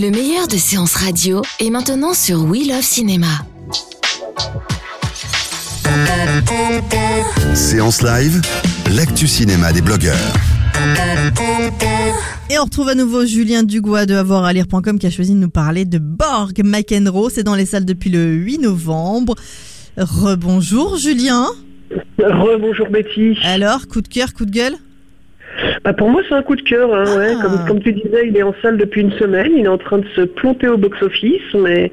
Le meilleur de séances radio est maintenant sur We Love Cinéma. Séance live, l'actu cinéma des blogueurs. Et on retrouve à nouveau Julien Dugois de avoiralire.com qui a choisi de nous parler de Borg McEnroe. C'est dans les salles depuis le 8 novembre. Rebonjour Julien. Rebonjour Betty. Alors, coup de cœur, coup de gueule? Bah pour moi c'est un coup de cœur, hein, ouais. Ah. comme, comme tu disais, il est en salle depuis une semaine, il est en train de se planter au box-office, mais,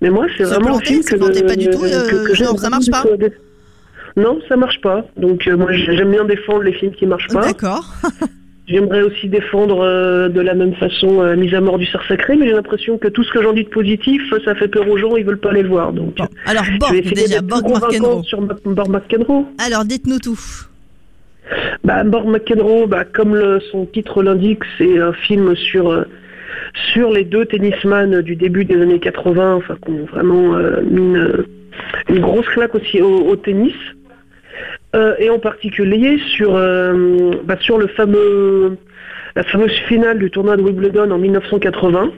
mais moi c'est vraiment planter, un film que, planter pas du tout, euh, que, que j'aime non, ça marche pas Non, ça marche pas. Donc euh, moi j'aime bien défendre les films qui marchent pas. D'accord. J'aimerais aussi défendre euh, de la même façon euh, Mise à mort du cerf sacré, mais j'ai l'impression que tout ce que j'en dis de positif, ça fait peur aux gens, ils veulent pas aller le voir. Donc Bon, alors Borg déjà, Borg McEnroe. sur Borg McEnroe. Alors, dites-nous tout. Bah, Borg bah, comme son titre l'indique, c'est un film sur, euh, sur les deux tennisman du début des années 80, enfin, qui ont vraiment euh, mis une, grosse claque aussi au, tennis. Euh, et en particulier sur, bah, sur la fameuse finale du tournoi de Wimbledon en 1980.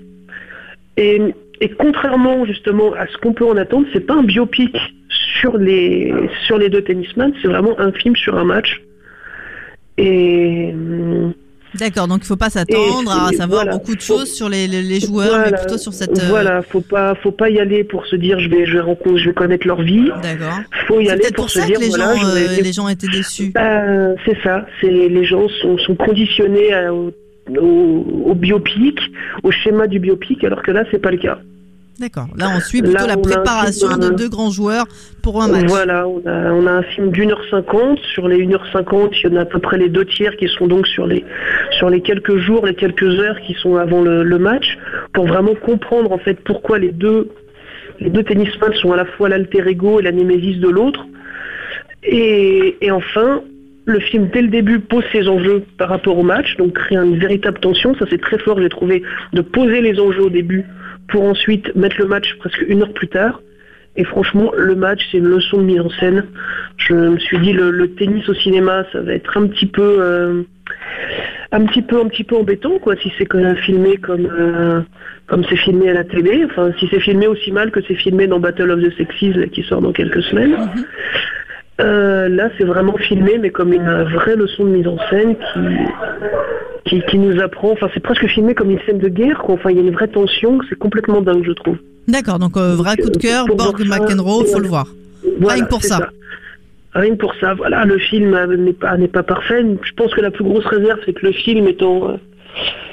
Et, et contrairement justement à ce qu'on peut en attendre, c'est pas un biopic sur les, sur les deux tennisman, c'est vraiment un film sur un match. Et D'accord, donc il faut pas s'attendre à savoir voilà, beaucoup de faut- choses sur les, les- les joueurs, mais plutôt sur cette... euh, Voilà, faut pas, faut pas y aller pour se dire je vais, je vais rencontrer, je vais connaître leur vie. D'accord. Faut y C'est aller peut-être pour, pour se ça dire que les, voilà, gens, vais- euh, les gens étaient déçus. Bah, c'est ça. C'est les gens sont, sont conditionnés à- au, au- au biopic, au schéma du biopic, alors que là c'est pas le cas. D'accord. Là, on suit plutôt Là, la préparation film, de euh, deux grands joueurs pour un match. Voilà, on a, on a un film d'une heure cinquante. Sur les 1h50, il y en a à peu près les deux tiers qui sont donc sur les, sur les quelques jours, les quelques heures qui sont avant le, le match, pour vraiment comprendre en fait pourquoi les deux, les deux tennisman sont à la fois l'alter ego et la némésis de l'autre. Et, et enfin, le film dès le début pose ses enjeux par rapport au match, donc crée une véritable tension. Ça c'est très fort, j'ai trouvé, de poser les enjeux au début pour ensuite mettre le match presque une heure plus tard. Et franchement, le match, c'est une leçon de mise en scène. Je me suis dit, le, le tennis au cinéma, ça va être un petit peu, euh, un petit peu, un petit peu embêtant, quoi, si c'est filmé comme, euh, comme c'est filmé à la télé. Enfin, si c'est filmé aussi mal que c'est filmé dans Battle of the Sexes, qui sort dans quelques semaines. Euh, là, c'est vraiment filmé, mais comme une vraie leçon de mise en scène qui, qui, qui nous apprend. Enfin, c'est presque filmé comme une scène de guerre. Quoi. Enfin, il y a une vraie tension. C'est complètement dingue, je trouve. D'accord, donc euh, vrai coup de cœur, Borg McEnroe, faut le voir. Voilà, Rien que pour ça. Rien que pour ça. Voilà, le film euh, n'est pas n'est pas parfait. Je pense que la plus grosse réserve, c'est que le film étant euh,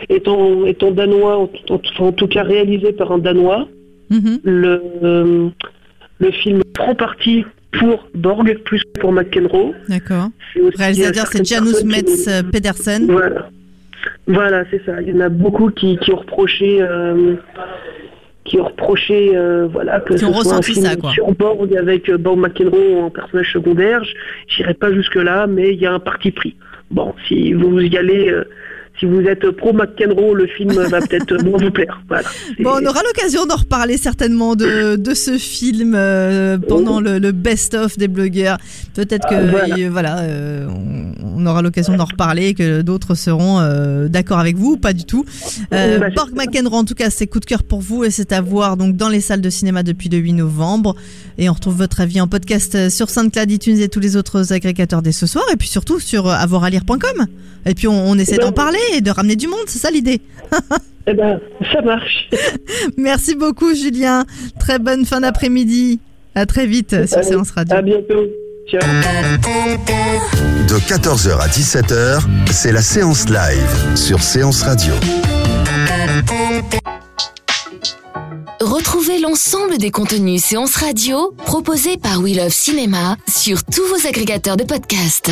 étant étant danois, en, en- en tout cas réalisé par un danois, Mhm. le euh, le film prend parti pour Borg plus que pour McEnroe. D'accord. Aussi, Réalisateur, euh, c'est Janus Metz euh, Pedersen. Voilà. Voilà, c'est ça. Il y en a beaucoup qui, qui ont reproché, euh, qui ont reproché, euh, voilà, que Qui ce ont soit un film ça, quoi. sur Borg avec euh, Bob McEnroe en personnage secondaire. Je- J'irai pas jusque là, mais il y a un parti pris. Bon, si vous y allez, euh, si vous êtes pro McEnroe, le film va peut-être moins vous plaire. Voilà. Bon, on aura l'occasion d'en reparler certainement de, de ce film euh, pendant le, le best-of des blogueurs. Peut-être que Voilà. euh, voilà, euh, on, on aura l'occasion d'en reparler et que d'autres seront d'accord avec vous ou pas du tout. Euh, Bah, Borg McEnroe, en tout cas, c'est coup de cœur pour vous et c'est à voir donc dans les salles de cinéma depuis le 8 novembre. Et on retrouve votre avis en podcast sur SoundCloud, iTunes et tous les autres agrégateurs dès ce soir. Et puis surtout sur avoiralire.com. Et puis on, on essaie Ben, d'en parler et de ramener du monde, c'est ça l'idée. Eh ben, ça marche. Merci beaucoup, Julien. Très bonne fin d'après-midi. À très vite sur Allez, Séance Radio. À bientôt. Ciao. De 14h à 17h, c'est la séance live sur Séance Radio. Retrouvez l'ensemble des contenus séances radio proposés par We Love Cinéma sur tous vos agrégateurs de podcasts.